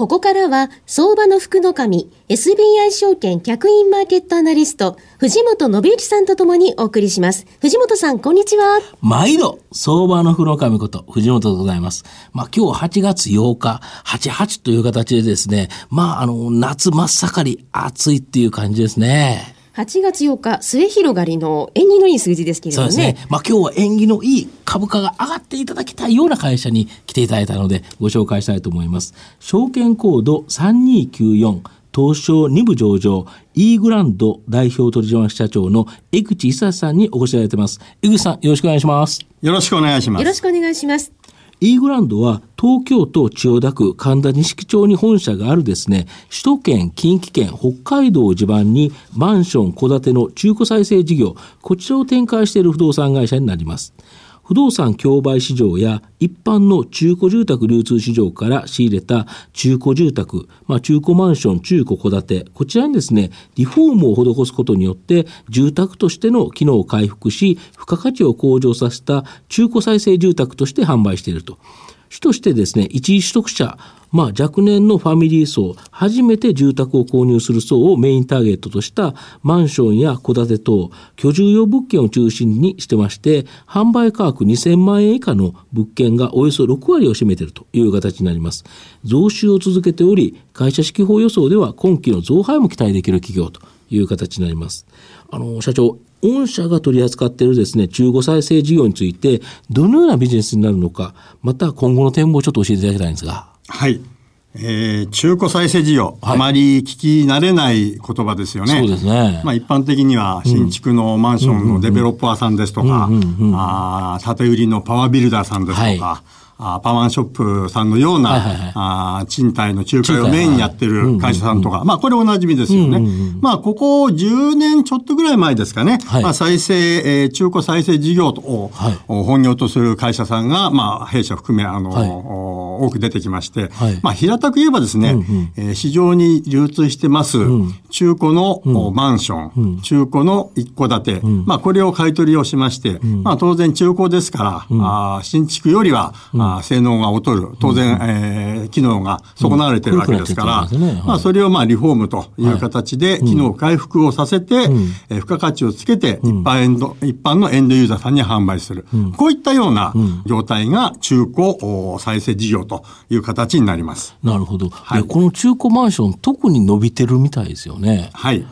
ここからは、相場の福の神、SBI 証券客員マーケットアナリスト、藤本信之さんとともにお送りします。藤本さん、こんにちは。毎度、相場の福の神こと、藤本でございます。まあ、今日8月8日、88という形でですね、まあ、あの、夏真っ盛り、暑いっていう感じですね。8月8日、末広がりの縁起のいい数字ですけれどもね。そうですね。まあ今日は縁起のいい株価が上がっていただきたいような会社に来ていただいたので、ご紹介したいと思います。証券コード3294、東証2部上場、E グランド代表取締役社長の江口久さんにお越しいただいてます。江口さん、よろしくお願いします。よろしくお願いします。よろしくお願いします。イーグランドは東京都千代田区神田錦町に本社があるですね、首都圏、近畿圏、北海道を地盤にマンション、戸建ての中古再生事業、こちらを展開している不動産会社になります。不動産競売市場や一般の中古住宅流通市場から仕入れた中古住宅、まあ、中古マンション、中古戸建て、こちらにですね、リフォームを施すことによって、住宅としての機能を回復し、付加価値を向上させた中古再生住宅として販売していると。主としてですね、一時取得者、まあ、若年のファミリー層、初めて住宅を購入する層をメインターゲットとしたマンションや戸建て等、居住用物件を中心にしてまして、販売価格2000万円以下の物件がおよそ6割を占めているという形になります。増収を続けており、会社指揮法予想では今期の増配も期待できる企業という形になります。あの、社長、御社が取り扱っているですね、中古再生事業について、どのようなビジネスになるのか、また今後の展望をちょっと教えていただきたいんですが。はい。えー、中古再生事業、はい、あまり聞き慣れない言葉ですよね。そうですね。まあ一般的には新築のマンションのデベロッパーさんですとか、あ建売りのパワービルダーさんですとか、はいあパワーショップさんのような、はいはいはい、あ賃貸の仲介をメインにやってる会社さんとか、はい、まあこれおなじみですよね。うんうんうん、まあここ10年ちょっとぐらい前ですかね、はい、まあ再生、えー、中古再生事業を、はい、本業とする会社さんが、まあ弊社含め、あの、はい、多く出てきまして、まあ平たく言えばですね、うんうん、えー、市場に流通してます、中古の、うん、マンション、うん、中古の一戸建て、うん、まあこれを買い取りをしまして、まあ当然中古ですから、あ新築よりは、うん性能が劣る、当然、うん、えー、機能が損なわれてるわけですから、まあ、それをまあリフォームという形で、機能回復をさせて、うん、えー、付加価値をつけて、一般エンド、一般のエンドユーザーさんに販売する。こういったような業態が中古再生事業という形になります。なるほど。はい、この中古マンション、特に伸びてるみたいですよね。はい。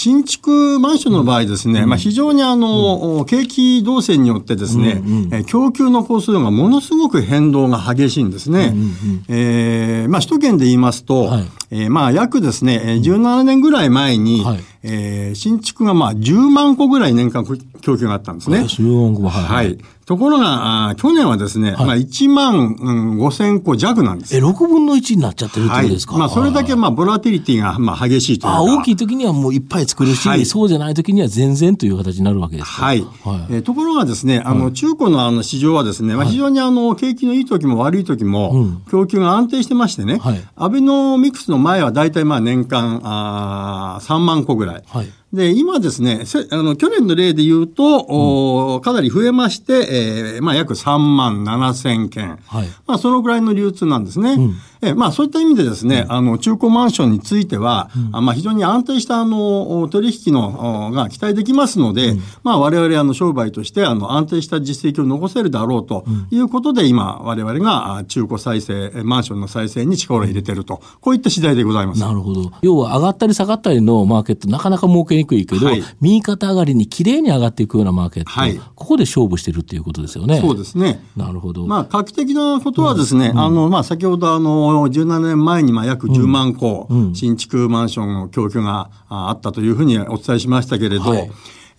新築マンションの場合ですね、うん、まあ非常にあの、うん、景気動線によってですね、うんうん、供給の工数がものすごく変動が激しいんですね。うんうん、えー、まあ首都圏で言いますと、はい、えー、まあ約ですね、17年ぐらい前に、はい、えー、新築がまあ10万個ぐらい年間供給があったんですね。10万個、はい。はい。ところが、去年はですね、はい、まあ1万、5千個弱なんです。え、6分の1になっちゃってるってことですか、はい、まあそれだけまあボラティリティがまあ激しいというか。あ、大きい時にはもういっぱい作るし、はい、そうじゃない時には全然という形になるわけですはい。はい、えー、ところがですね、あの、中古のあの市場はですね、まあ非常にあの、景気のいい時も悪い時も、供給が安定してましてね、はい、アベノミクスの前は大体まあ年間、あ3万個ぐらい。はいで、今ですね、あの、去年の例で言うと、うん、かなり増えまして、えー、まあ、約3万7千件。はい。まあ、そのぐらいの流通なんですね。うんえまあ、そういった意味でですね、あの、中古マンションについては、うん、まあ、非常に安定した、あの、取引の、が期待できますので、うん、まあ、我々、あの、商売として、あの、安定した実績を残せるだろうということで、今、我々が中古再生、マンションの再生に力を入れていると、こういった次第でございます。なるほど。要は、上がったり下がったりのマーケット、なかなか儲けにくいけど、はい、右肩上がりに綺麗に上がっていくようなマーケット、はい、ここで勝負してるっていうことですよね。そうですね。なるほど。まあ、画期的なことはですね、うん、あの、まあ、先ほど、あの、17年前前にまあ約10万戸、新築マンションの供給があったというふうにお伝えしましたけれど、はい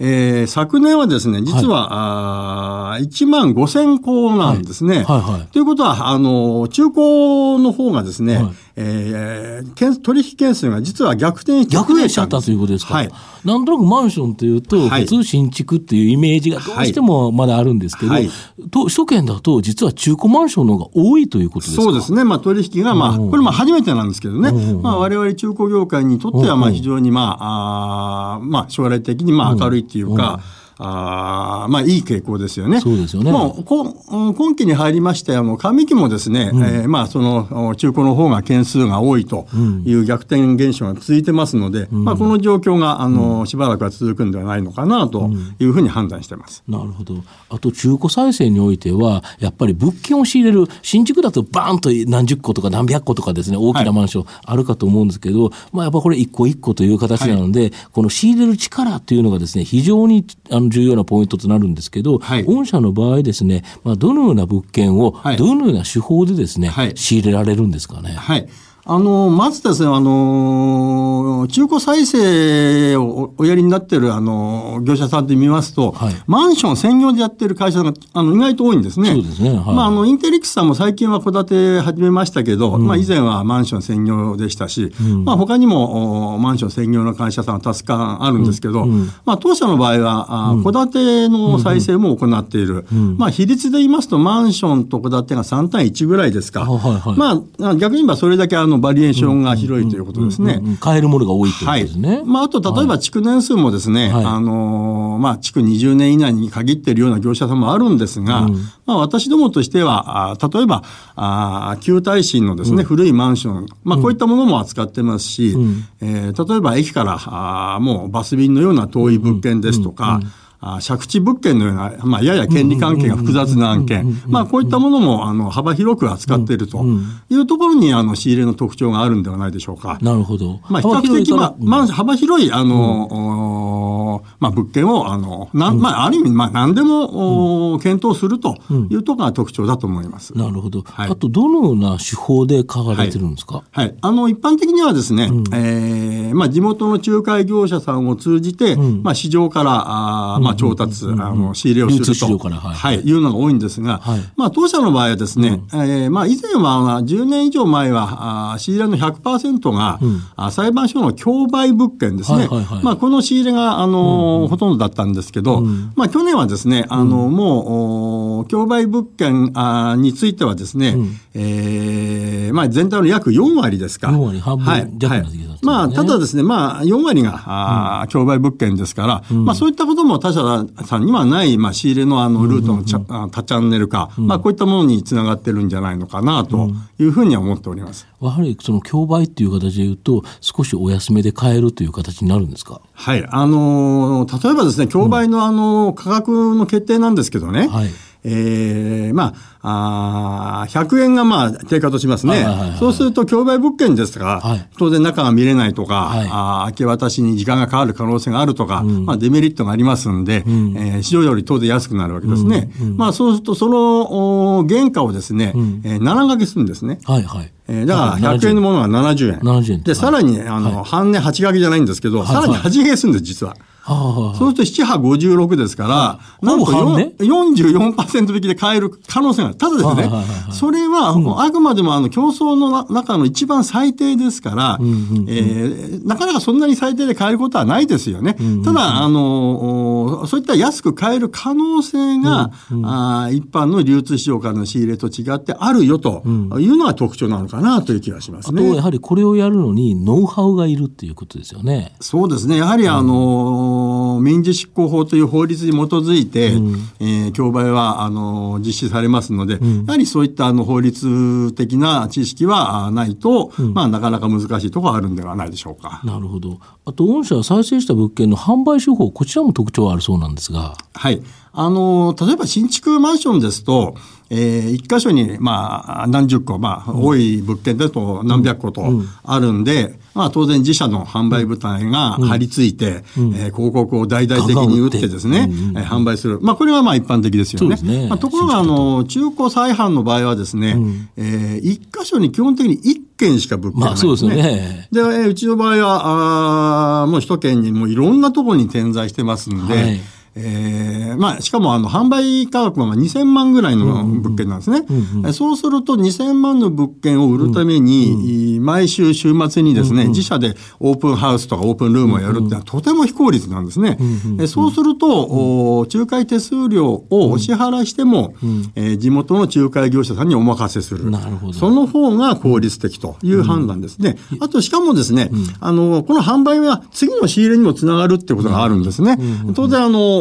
えー、昨年はですね、実は、はい、あ1万5000個なんですね。はい。はいはい、ということは、あの、中古の方がですね、はい、えー、取引件数が実は逆転して逆転しちゃったということですか？はい。なんとなくマンションというと、普通新築っていうイメージがどうしてもまだあるんですけど、はい、と首都圏だと実は中古マンションの方が多いということですか？そうですね。まあ取引が、まあ、これまあ初めてなんですけどね、まあ我々中古業界にとっては、まあ非常にまあ、あまあ将来的にまあ明るいっていうか、あまあ、いい傾向ですよね。そうですよね。もう、今期に入りまして、あの、上期もですね、うん、えー、まあ、その、中古の方が件数が多いという逆転現象が続いてますので、うん、まあ、この状況が、あの、しばらくは続くんではないのかな、というふうに判断してます。なるほど。あと、中古再生においては、やっぱり物件を仕入れる、新築だとバーンと何十個とか何百個とかですね、大きなマンションあるかと思うんですけど、はい、まあ、やっぱこれ一個一個という形なので、はい、この仕入れる力というのがですね、非常にあの重要なポイントとなるんですけど、はい、御社の場合ですね、まあ、どのような物件を、どのような手法でですね、仕入れられるんですかね？はいあの、まずですね、あの、中古再生をおやりになっている、あの、業者さんで見ますと、はい、マンション専業でやってる会社が、あの、意外と多いんですね。そうですね。はい、まあ、あの、インテリックスさんも最近は戸建て始めましたけど、うん、まあ、以前はマンション専業でしたし、うん、まあ、他にも、マンション専業の会社さんは多数かあるんですけど、うん、まあ、当社の場合は、戸建ての再生も行っている。まあ、比率で言いますと、マンションと戸建てが3対1ぐらいですか。はいはい、まあ、逆に言えばそれだけあの、バリエーションが広いということですね。買えるものが多いということですね。はい、まあ、あと、例えば築年数もですね、はい、あの、まあ、築20年以内に限っているような業者さんもあるんですが、うん、まあ、私どもとしては、あ例えば、あ旧耐震のですね、うん、古いマンション、まあ、こういったものも扱ってますし、うん、えー、例えば駅から、あもうバス便のような遠い物件ですとか、あ借地物件のような、まあ、やや権利関係が複雑な案件、まあ、こういったものも、あの、幅広く扱っているというところに、あの、仕入れの特徴があるんではないでしょうか。なるほど。まあ、比較的、まあ、まあ、幅広い、あの、まあ、物件を、あの、なまあ、ある意味、まあ、何でも、検討するというところが特徴だと思います。なるほど。はい、あと、どのような手法で買われてるんですか、はい、あの、一般的にはですね、ええまあ、地元の仲介業者さんを通じて、まあ、市場から、あまあ、調達、あの、仕入れをすると、はい、はい、いうのが多いんですが、はい、まあ、当社の場合はですね、うん、えー、まあ、以前は、10年以上前は、あ仕入れの100%が、うん、あ裁判所の競売物件ですね。まあ、この仕入れが、あの、うん、ほとんどだったんですけど、うん、まあ、去年はですね、あの、もう、競売物件あについてはですね、うん、えー、まあ、全体の約4割ですか。4割、半分弱なってますね、はい。まあ、ただですね、まあ、4割が、あ競売物件ですから、まあ、そういったことも他社さんにはない、まあ、仕入れのあのルートの多チャンネル化、うん、まあ、こういったものにつながってるんじゃないのかなというふうには思っております。やはりその競売っていう形でいうと、少しお安めで買えるという形になるんですか？はい。あのー、例えばですね、競売のあの、価格の決定なんですけどね、はいええー、まあ、あ100円がまあ、定価としますね。そうすると、競売物件ですが、はい、当然中が見れないとか、はい、あ明け渡しに時間がかかる可能性があるとか、うん、まあ、デメリットがありますんで、うん、えー、市場より当然安くなるわけですね。うんうん、まあ、そうすると、その、お原価をですね、うん、えー、7掛けするんですね。はいはい。えー、だから100円のものが70円。70円。で、さらに、あの、はい、半値8掛けじゃないんですけど、さらに8掛けするんです、実は。そうすると7波56ですから、なんと44%引きで買える可能性がある。ただですね、それは、あくまでもあの競争の中の一番最低ですから、えなかなかそんなに最低で買えることはないですよね。ただ、あの、そういった安く買える可能性が、あ一般の流通市場からの仕入れと違ってあるよというのが特徴なのかなという気がしますね。あと、やはりこれをやるのにノウハウがいるっていうことですよね。そうですね。やはりあの、民事執行法という法律に基づいて、うん、えー、競売はあの実施されますので、うん、やはりそういったあの法律的な知識はないと、うん、まあ、なかなか難しいところがあるんではないでしょうか。なるほど。あと、御社は再生した物件の販売手法、こちらも特徴あるそうなんですが。はい。あの、例えば新築マンションですと、えー、一箇所に、まあ、何十個、まあ、多い物件だと何百個とあるんで、まあ、当然自社の販売部隊が張り付いて、うん、えー、広告を大々的に打ってですね、うん、えー、販売する。まあ、これはまあ一般的ですよね。ね。まあ、ところが、あの、中古再販の場合はですね、うん、えー、一箇所に基本的に一件しか物件がないですね。ですね。で、えー、うちの場合は、あもう首都圏にもいろんなところに点在してますんで、はいえー、まあ、しかもあの、販売価格は2000万ぐらいの物件なんですね。そうすると2000万の物件を売るために、毎週週末にですね、自社でオープンハウスとかオープンルームをやるっていうのはとても非効率なんですね。そうすると、仲介手数料をお支払いしても、えー、地元の仲介業者さんにお任せする。なるほど。その方が効率的という判断ですね。あと、しかもですね、あの、この販売は次の仕入れにもつながるってことがあるんですね。当然、あの、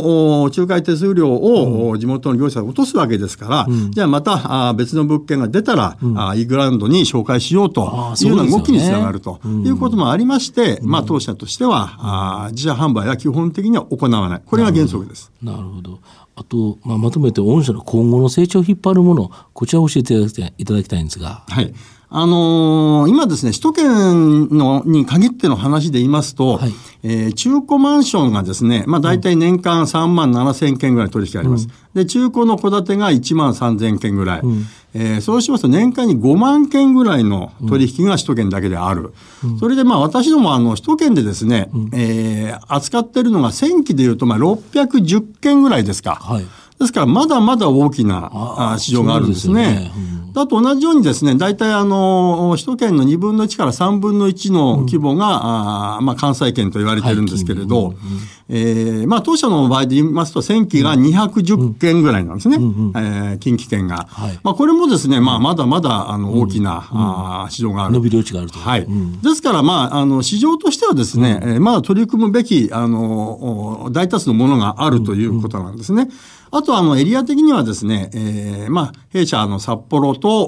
仲介手数料を地元の業者が落とすわけですから、うん、じゃあまた別の物件が出たら、うん、イーグランドに紹介しようというような動きにつながるということもありまして、まあ当社としては、自社販売は基本的には行わない。これが原則です。なるほど。あと、まあ、まとめて御社の今後の成長を引っ張るもの、こちらを教えていただきたいんですが。はい。あのー、今ですね、首都圏のに限っての話で言いますと、はい、えー、中古マンションがですね、まあ大体年間3万7千件ぐらい取引あります。うん、で、中古の戸建てが1万3千件ぐらい。うん、えー、そうしますと年間に5万件ぐらいの取引が首都圏だけである。うん、それでまあ私どもあの首都圏でですね、うん、えー、扱ってるのが1000期でいうとまあ610件ぐらいですか。はいですから、まだまだ大きな市場があるんですね。あと同じようにですね、大体あの、首都圏の2分の1から3分の1の規模が、うん、あまあ関西圏と言われてるんですけれど、はい、えー、まあ当社の場合で言いますと、1000機が210件ぐらいなんですね。うん、えー、近畿圏が。はい、まあこれもですね、まあまだまだあの大きな、うん、あ市場がある。伸びる余地があると。はい。ですからまあ、あの、市場としてはですね、うん、まだ取り組むべき、あの、大多数のものがあるということなんですね。あとあのエリア的にはですね、えー、まあ、弊社の札幌と、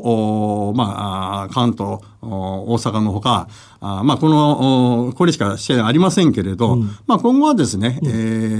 おまあ、関東、大阪のほか、あまあ、この、これしか支援ありませんけれど、うん、まあ、今後はですね、うん、え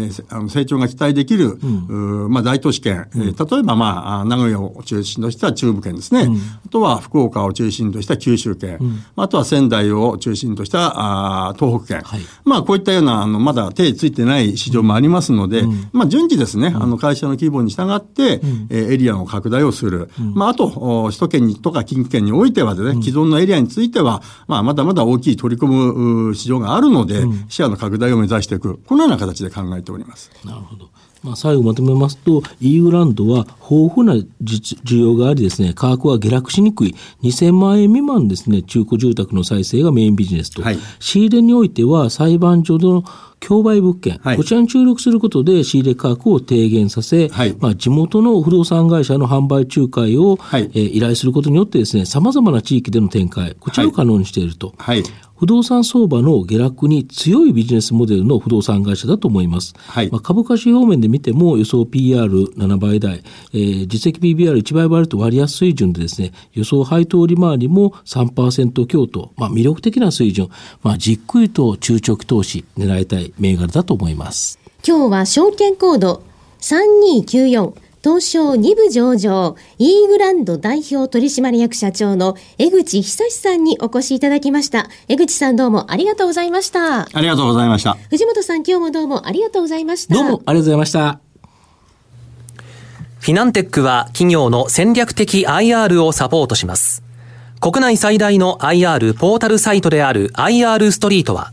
ー、あの成長が期待できる、うん、まあ、大都市圏、うん、えー、例えば、まあ、名古屋を中心とした中部圏ですね、うん、あとは福岡を中心とした九州圏、あとは仙台を中心としたあ東北圏、はい、まあ、こういったような、あの、まだ手ついてない市場もありますので、まあ、順次ですね、あの、会社の規模に従って、うん、えー、エリアの拡大をする。まあ、あと、首都圏にとか近畿圏においてはですね、既存のエリアについては、まあ、まだまだ大きい取り込む市場があるので、シェアの拡大を目指していく、このような形で考えております。なるほど。まあ、最後まとめますと、イーグランドは豊富な需要がありですね、価格は下落しにくい、2000万円未満ですね、中古住宅の再生がメインビジネスと。はい、仕入れにおいては裁判所の競売物件、はい、こちらに注力することで仕入れ価格を低減させ、はい、まあ、地元の不動産会社の販売仲介を、はい、えー、依頼することによってですね、様々な地域での展開、こちらを可能にしていると。はい。不動産相場の下落に強いビジネスモデルの不動産会社だと思います。はい、まあ、株価指標面で見ても予想 PR7 倍台、えー、実績 PBR1 倍割ると割安水準でですね、予想配当利回りも3%強と、まあ、魅力的な水準、まあ、じっくりと中長期投資狙いたい銘柄だと思います。今日は証券コード3294東証2部上場、イーグランド代表取締役社長の江口久志さんにお越しいただきました。江口さんどうもありがとうございました。ありがとうございました。藤本さん今日もどうもありがとうございました。どうもありがとうございました。フィナンテックは企業の戦略的 IR をサポートします。国内最大の IR ポータルサイトである IR ストリートは、